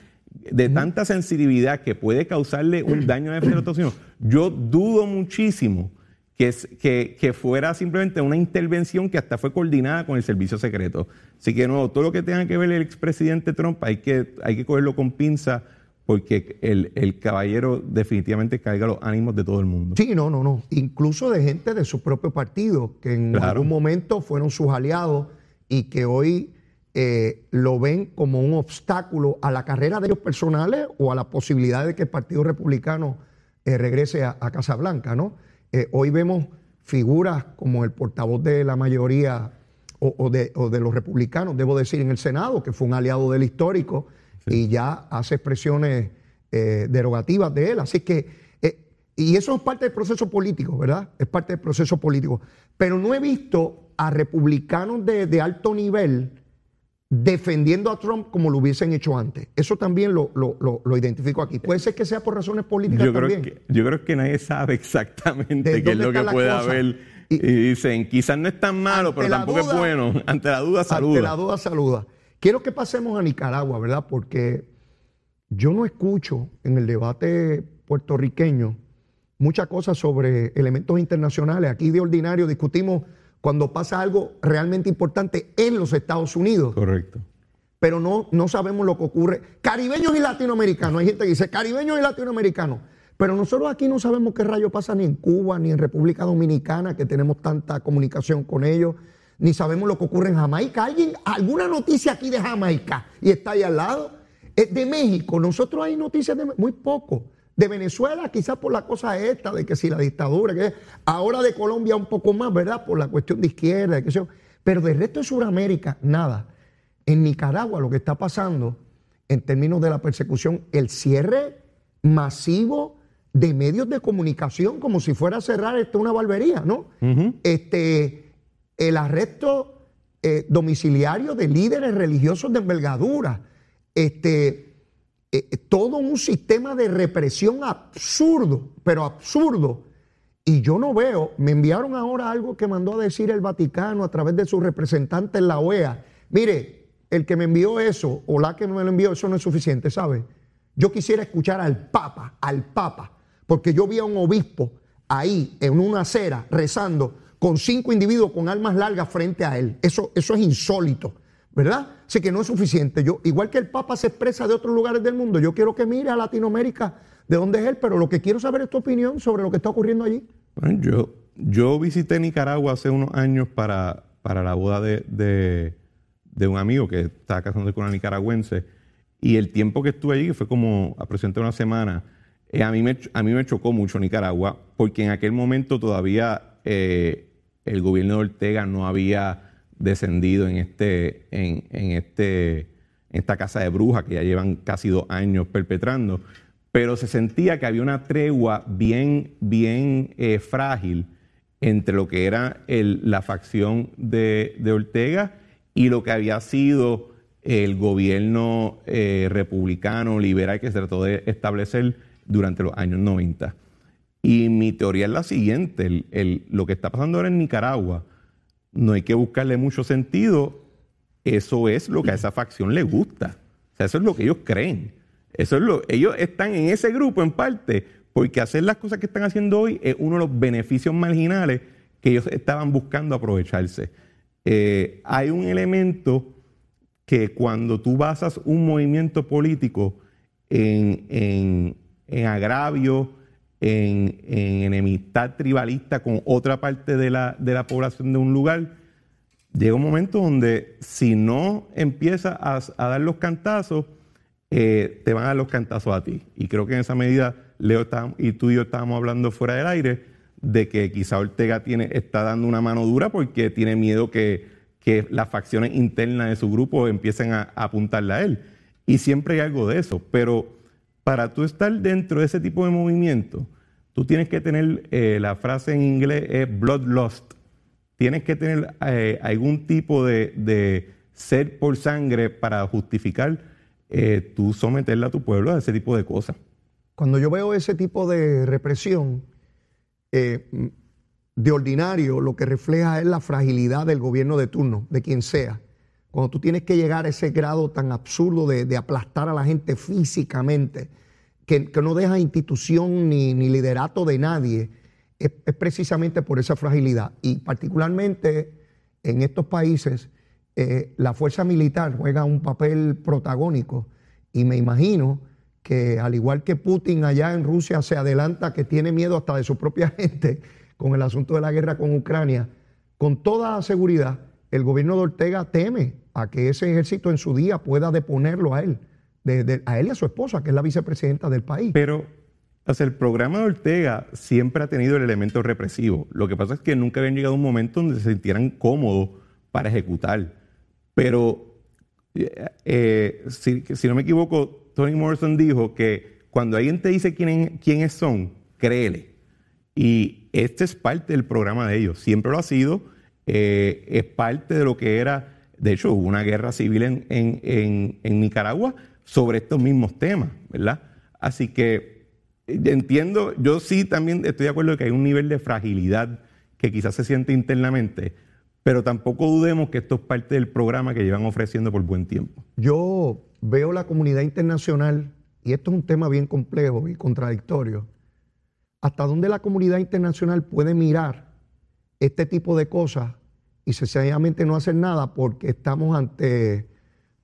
de tanta sensibilidad que puede causarle un [CLEARS THROAT] daño a la yo dudo muchísimo que, que, que, fuera simplemente una intervención que hasta fue coordinada con el servicio secreto. Así que no, todo lo que tenga que ver el expresidente Trump hay que, hay que cogerlo con pinza porque el, caballero definitivamente carga los ánimos de todo el mundo. Sí, no, no, no. Incluso de gente de su propio partido, que en algún momento fueron sus aliados y que hoy eh, lo ven como un obstáculo a la carrera de ellos personales o a la posibilidad de que el Partido Republicano eh, regrese a, a Casablanca, ¿no? Eh, hoy vemos figuras como el portavoz de la mayoría o, de, los republicanos, debo decir, en el Senado, que fue un aliado del histórico y ya hace expresiones derogativas de él. Así que, y eso es parte del proceso político, ¿verdad? Es parte del proceso político. Pero no he visto a republicanos de, de alto nivel defendiendo a Trump como lo hubiesen hecho antes. Eso también lo, lo, identifico aquí. Puede ser que sea por razones políticas yo también. Creo que, yo creo que nadie sabe exactamente qué es lo que puede haber. Y, dicen, quizás no es tan malo, pero tampoco es bueno. [LAUGHS] Ante la duda, saluda. Ante la duda, saluda. Quiero que pasemos a Nicaragua, ¿verdad? Porque yo no escucho en el debate puertorriqueño muchas cosas sobre elementos internacionales. Aquí de ordinario discutimos cuando pasa algo realmente importante en los Estados Unidos. Correcto. Pero no, no sabemos lo que ocurre. Caribeños y latinoamericanos. Hay gente que dice caribeños y latinoamericanos. Pero nosotros aquí no sabemos qué rayo pasa ni en Cuba, ni en República Dominicana, que tenemos tanta comunicación con ellos, ni sabemos lo que ocurre en Jamaica. ¿Alguien, alguna noticia aquí de Jamaica y está ahí al lado? Es de México. Nosotros hay noticias de muy poco. De Venezuela, quizás por la cosa esta, de que si la dictadura, que ahora de Colombia un poco más, ¿verdad? Por la cuestión de izquierda, que sea. Pero del resto de Sudamérica, nada. En Nicaragua lo que está pasando en términos de la persecución, el cierre masivo de medios de comunicación, como si fuera a cerrar esto una barbería, ¿no? este, el arresto eh, domiciliario de líderes religiosos de envergadura, este, eh, eh, todo un sistema de represión absurdo, pero absurdo. Y yo no veo, me enviaron ahora algo que mandó a decir el Vaticano a través de su representante en la OEA. Mire, el que me envió eso o la que me lo envió, eso no es suficiente, ¿sabe? Yo quisiera escuchar al Papa, al Papa, porque yo vi a un obispo ahí en una acera rezando con cinco individuos con armas largas frente a él. Eso, eso es insólito. ¿Verdad? Así que no es suficiente. Yo, igual que el Papa se expresa de otros lugares del mundo, yo quiero que mire a Latinoamérica de dónde es él, pero lo que quiero saber es tu opinión sobre lo que está ocurriendo allí. Bueno, yo, yo visité Nicaragua hace unos años para, para la boda de, un amigo que estaba casándose con una nicaragüense, y el tiempo que estuve allí, que fue como aproximadamente una semana, eh, a, mí me, a mí me chocó mucho Nicaragua, porque en aquel momento todavía eh, el gobierno de Ortega no había descendido en, este, en, este, esta casa de brujas que ya llevan casi dos años perpetrando, pero se sentía que había una tregua bien, bien eh, frágil entre lo que era la facción de, Ortega y lo que había sido el gobierno eh, republicano liberal que se trató de establecer durante los años 90. Y mi teoría es la siguiente, lo que está pasando ahora en Nicaragua, no hay que buscarle mucho sentido. Eso es lo que a esa facción le gusta. O sea, eso es lo que ellos creen. Eso es lo, ellos están en ese grupo en parte porque hacer las cosas que están haciendo hoy es uno de los beneficios marginales que ellos estaban buscando aprovecharse. Eh, hay un elemento que cuando tú basas un movimiento político en, en, en agravio, en, enemistad tribalista con otra parte de la, de la, población de un lugar, llega un momento donde si no empiezas a, dar los cantazos, eh, te van a dar los cantazos a ti. Y creo que en esa medida, Leo y tú y yo estábamos hablando fuera del aire de que quizá Ortega tiene, está dando una mano dura porque tiene miedo que, que las facciones internas de su grupo empiecen a, a apuntarle a él. Y siempre hay algo de eso. Pero para tú estar dentro de ese tipo de movimiento, tú tienes que tener, eh, la frase en inglés es bloodlust, tienes que tener eh, algún tipo de, de por sangre para justificar eh, tú someterle a tu pueblo a ese tipo de cosas. Cuando yo veo ese tipo de represión, de ordinario lo que refleja es la fragilidad del gobierno de turno, de quien sea. Cuando tú tienes que llegar a ese grado tan absurdo de, aplastar a la gente físicamente, que, no deja institución ni, ni liderato de nadie, es, es precisamente por esa fragilidad. Y particularmente en estos países, eh, la fuerza militar juega un papel protagónico. Y me imagino que al igual que Putin allá en Rusia se adelanta que tiene miedo hasta de su propia [LAUGHS] gente con el asunto de la guerra con Ucrania, con toda seguridad el gobierno de Ortega teme a que ese ejército en su día pueda deponerlo a él, a él y a su esposa, que es la vicepresidenta del país. Pero el programa de Ortega siempre ha tenido el elemento represivo. Lo que pasa es que nunca habían llegado a un momento donde se sintieran cómodos para ejecutar. Pero, eh, eh, si, si, no me equivoco, Tony Morrison dijo que cuando alguien te dice quién, quiénes son, créele. Y este es parte del programa de ellos. Siempre lo ha sido. Eh, es parte de lo que era, de hecho, hubo una guerra civil en, en, en, en Nicaragua sobre estos mismos temas, ¿verdad? Así que entiendo, yo sí también estoy de acuerdo que hay un nivel de fragilidad que quizás se siente internamente, pero tampoco dudemos que esto es parte del programa que llevan ofreciendo por buen tiempo. Yo veo la comunidad internacional, y esto es un tema bien complejo y contradictorio, hasta dónde la comunidad internacional puede mirar este tipo de cosas y sencillamente no hacer nada porque estamos ante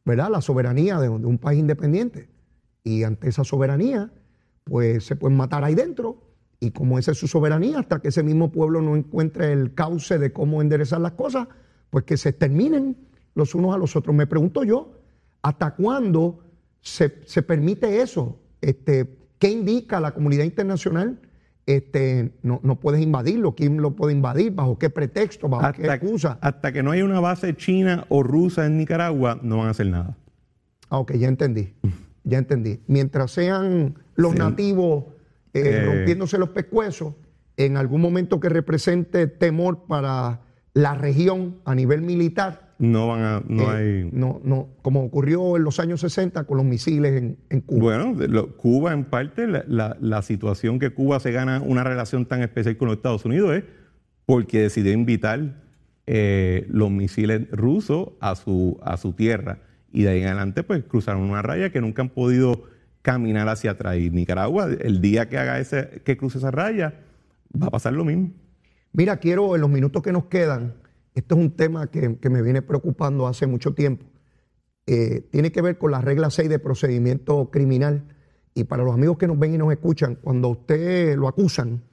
¿verdad? la soberanía de, un país independiente. Y ante esa soberanía, pues se pueden matar ahí dentro. Y como esa es su soberanía, hasta que ese mismo pueblo no encuentre el cauce de cómo enderezar las cosas, pues que se terminen los unos a los otros. Me pregunto yo, ¿hasta cuándo se, se permite eso? Este, ¿Qué indica la comunidad internacional? Este, no, no, puedes invadirlo. ¿Quién lo puede invadir? ¿Bajo qué pretexto? ¿Bajo hasta, qué excusa? Hasta que no haya una base china o rusa en Nicaragua, no van a hacer nada. Ah, ok, ya entendí. Ya entendí. Mientras sean los sí. nativos eh, eh, rompiéndose los pescuezos, en algún momento que represente temor para la región a nivel militar. No van a, no eh, hay. No, no, como ocurrió en los años 60 con los misiles en, en Cuba. Bueno, lo, Cuba, en parte, la, la, la, situación que Cuba se gana una relación tan especial con los Estados Unidos es porque decidió invitar eh, los misiles rusos a su, a su tierra. Y de ahí en adelante, pues cruzaron una raya que nunca han podido caminar hacia atrás. Y Nicaragua, el día que haga ese, que cruce esa raya, va a pasar lo mismo. Mira, quiero en los minutos que nos quedan, esto es un tema que, me viene preocupando hace mucho tiempo. Eh, tiene que ver con la regla 6 de procedimiento criminal. Y para los amigos que nos ven y nos escuchan, cuando usted lo acusan,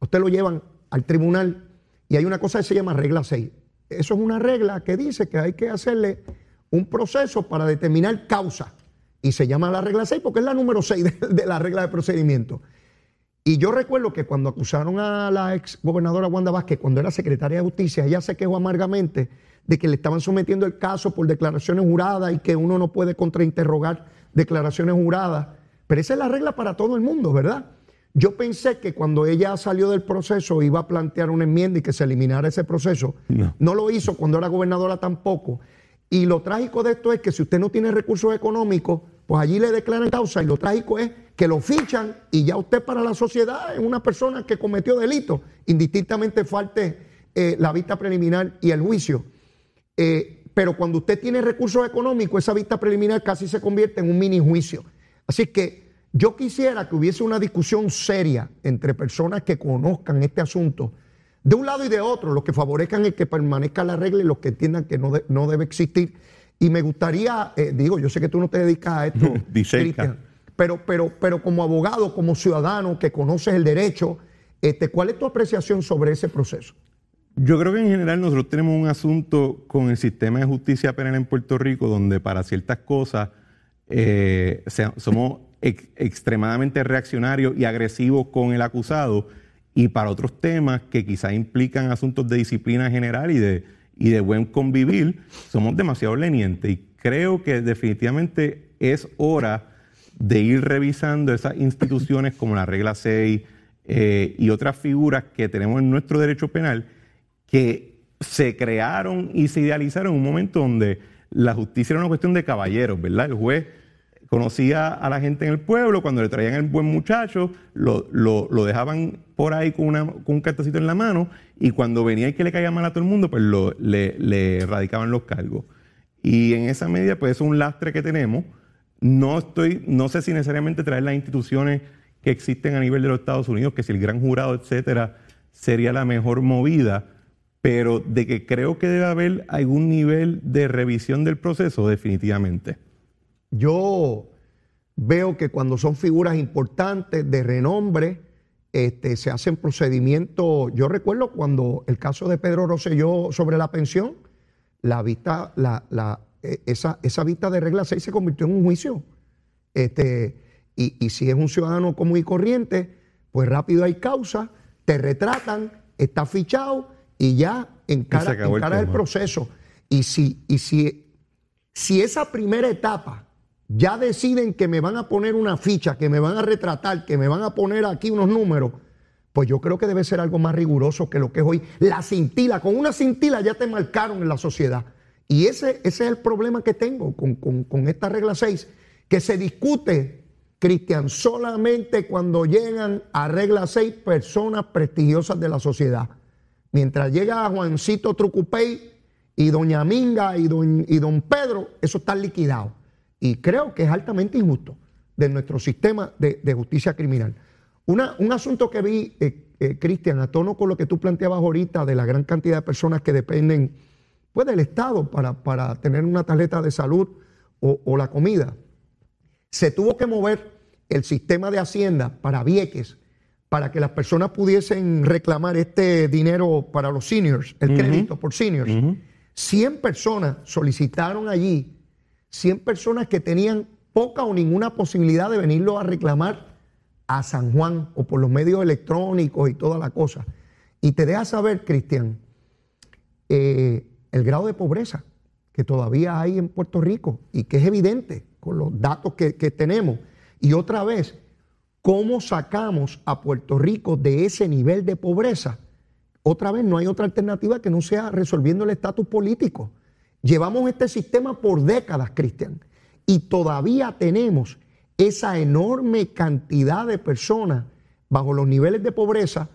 usted lo llevan al tribunal y hay una cosa que se llama regla 6. Eso es una regla que dice que hay que hacerle un proceso para determinar causa. Y se llama la regla 6 porque es la número 6 de, de la regla de procedimiento. Y yo recuerdo que cuando acusaron a la ex gobernadora Wanda Vázquez, cuando era secretaria de Justicia, ella se quejó amargamente de que le estaban sometiendo el caso por declaraciones juradas y que uno no puede contrainterrogar declaraciones juradas. Pero esa es la regla para todo el mundo, ¿verdad? Yo pensé que cuando ella salió del proceso iba a plantear una enmienda y que se eliminara ese proceso. No, no lo hizo, cuando era gobernadora tampoco. Y lo trágico de esto es que si usted no tiene recursos económicos, pues allí le declaran causa y lo trágico es que lo fichan y ya usted para la sociedad es una persona que cometió delito, indistintamente falte eh, la vista preliminar y el juicio. Eh, pero cuando usted tiene recursos económicos, esa vista preliminar casi se convierte en un mini juicio. Así que yo quisiera que hubiese una discusión seria entre personas que conozcan este asunto, de un lado y de otro, los que favorezcan el que permanezca la regla y los que entiendan que no, no debe existir. Y me gustaría, eh, digo, yo sé que tú no te dedicas a esto, [LAUGHS] Cristian, pero, pero, pero como abogado, como ciudadano que conoces el derecho, este, ¿cuál es tu apreciación sobre ese proceso? Yo creo que en general nosotros tenemos un asunto con el sistema de justicia penal en Puerto Rico donde para ciertas cosas eh, somos ex extremadamente reaccionarios y agresivos con el acusado y para otros temas que quizás implican asuntos de disciplina general y de, y de buen convivir, somos demasiado lenientes. Y creo que definitivamente es hora de ir revisando esas instituciones como la regla 6 eh, y otras figuras que tenemos en nuestro derecho penal que se crearon y se idealizaron en un momento donde la justicia era una cuestión de caballeros, ¿verdad? El juez conocía a la gente en el pueblo, cuando le traían el buen muchacho, lo, dejaban por ahí con, una, con, un cartacito en la mano y cuando venía y que le caía mal a todo el mundo, pues le, le erradicaban los cargos. Y en esa medida, pues es un lastre que tenemos. No, estoy, no sé si necesariamente traer las instituciones que existen a nivel de los Estados Unidos, que si el gran jurado, etcétera, sería la mejor movida, pero de que creo que debe haber algún nivel de revisión del proceso, definitivamente. Yo veo que cuando son figuras importantes de renombre, este, se hacen procedimientos. Yo recuerdo cuando el caso de Pedro Rosselló sobre la pensión, la vista, la, la, e, esa, esa vista de regla 6 se convirtió en un juicio. Este, y, y, si es un ciudadano común y corriente, pues rápido hay causa, te retratan, está fichado y ya encara, encara el, el, proceso. Y si, y si, si esa primera etapa ya deciden que me van a poner una ficha, que me van a retratar, que me van a poner aquí unos números, pues yo creo que debe ser algo más riguroso que lo que es hoy. La cintila, con una cintila ya te marcaron en la sociedad. Y ese, es el problema que tengo con, esta regla 6, que se discute, Cristian, solamente cuando llegan a regla 6 personas prestigiosas de la sociedad. Mientras llega Juancito Trucupey y Doña Minga y don Pedro, eso está liquidado. Y creo que es altamente injusto de nuestro sistema de, justicia criminal. un asunto que vi, eh, eh, Cristian, a tono con lo que tú planteabas ahorita de la gran cantidad de personas que dependen pues, del Estado para, tener una tarjeta de salud o, la comida. Se tuvo que mover el sistema de Hacienda para Vieques para que las personas pudiesen reclamar este dinero para los seniors, el crédito por seniors. 100 personas solicitaron allí 100 personas que tenían poca o ninguna posibilidad de venirlo a reclamar a San Juan o por los medios electrónicos y toda la cosa. Y te deja saber, Cristian, eh, el grado de pobreza que todavía hay en Puerto Rico y que es evidente con los datos que, que tenemos. Y otra vez, ¿cómo sacamos a Puerto Rico de ese nivel de pobreza? Otra vez, no hay otra alternativa que no sea resolviendo el estatus político. Llevamos este sistema por décadas, Cristian, y todavía tenemos esa enorme cantidad de personas bajo los niveles de pobreza,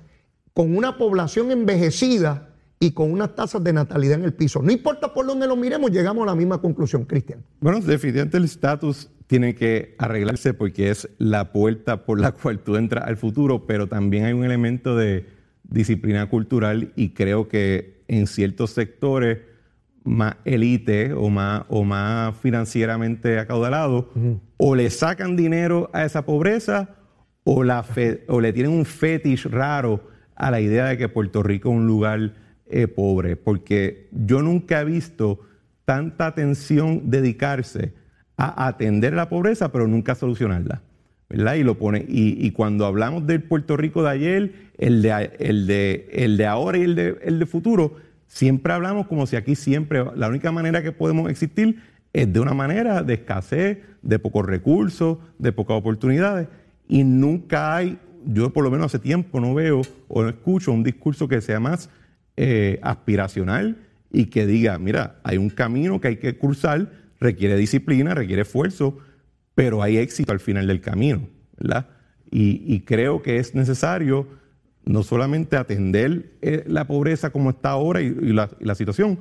con una población envejecida y con unas tasas de natalidad en el piso. No importa por dónde lo miremos, llegamos a la misma conclusión, Cristian. Bueno, definitivamente el estatus tiene que arreglarse porque es la puerta por la cual tú entras al futuro, pero también hay un elemento de disciplina cultural y creo que en ciertos sectores más elite o más, o más financieramente acaudalado, o le sacan dinero a esa pobreza o, la o le tienen un fetish raro a la idea de que Puerto Rico es un lugar eh, pobre, porque yo nunca he visto tanta atención dedicarse a atender la pobreza, pero nunca a solucionarla. ¿verdad? Y lo pone, y, cuando hablamos del Puerto Rico de ayer, el de, el de, el de ahora y el de, el de futuro, Siempre hablamos como si aquí siempre, la única manera que podemos existir es de una manera de escasez, de pocos recursos, de pocas oportunidades. Y nunca hay, yo por lo menos hace tiempo no veo o no escucho un discurso que sea más eh, aspiracional y que diga, mira, hay un camino que hay que cursar, requiere disciplina, requiere esfuerzo, pero hay éxito al final del camino, ¿verdad? y creo que es necesario no solamente atender eh, la pobreza como está ahora y, la, situación,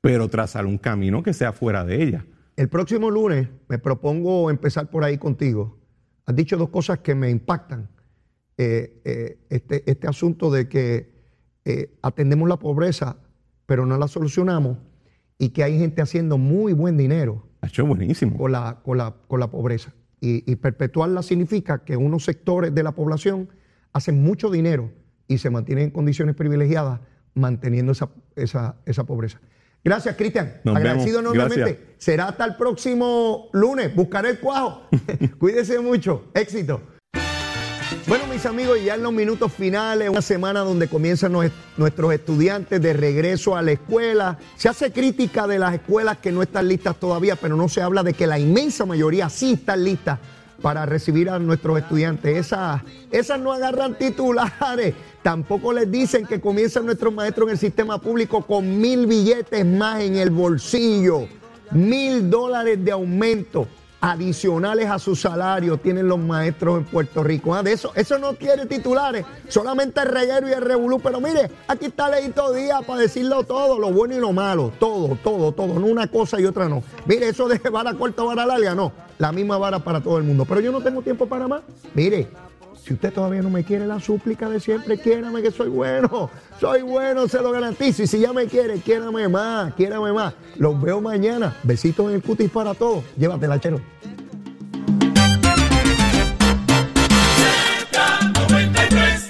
pero trazar un camino que sea fuera de ella. El próximo lunes me propongo empezar por ahí contigo. Has dicho dos cosas que me impactan. Eh, eh, este, este, asunto de que atendemos la pobreza, pero no la solucionamos, y que hay gente haciendo muy buen dinero. Ha hecho buenísimo. Con la, con la, con la pobreza. Y, y perpetuarla significa que unos sectores de la población hacen mucho dinero y se mantienen en condiciones privilegiadas manteniendo esa, esa, pobreza. Gracias, Cristian. Agradecido enormemente. Será hasta el próximo lunes. Buscaré el cuajo. [LAUGHS] Cuídese mucho. Éxito. Bueno, mis amigos, ya en los minutos finales, una semana donde comienzan nuestros estudiantes de regreso a la escuela. Se hace crítica de las escuelas que no están listas todavía, pero no se habla de que la inmensa mayoría sí están listas para recibir a nuestros estudiantes. Esas, esas no agarran titulares. Tampoco les dicen que comienzan nuestros maestros en el sistema público con mil billetes más en el bolsillo, mil dólares de aumento adicionales a su salario tienen los maestros en Puerto Rico. Ah, de eso, eso no quiere titulares, solamente el reguero y el revolú. Pero mire, aquí está Leito Díaz para decirlo todo, lo bueno y lo malo, todo, todo, todo, no una cosa y otra no. Mire, eso de vara corta, vara larga, no, la misma vara para todo el mundo. Pero yo no tengo tiempo para más. Mire, si usted todavía no me quiere, la súplica de siempre, quiérame que soy bueno, soy bueno, se lo garantizo. Y si ya me quiere, quiérame más, quiérame más. Los veo mañana. Besitos en el cutis para todos. Llévatela, chero.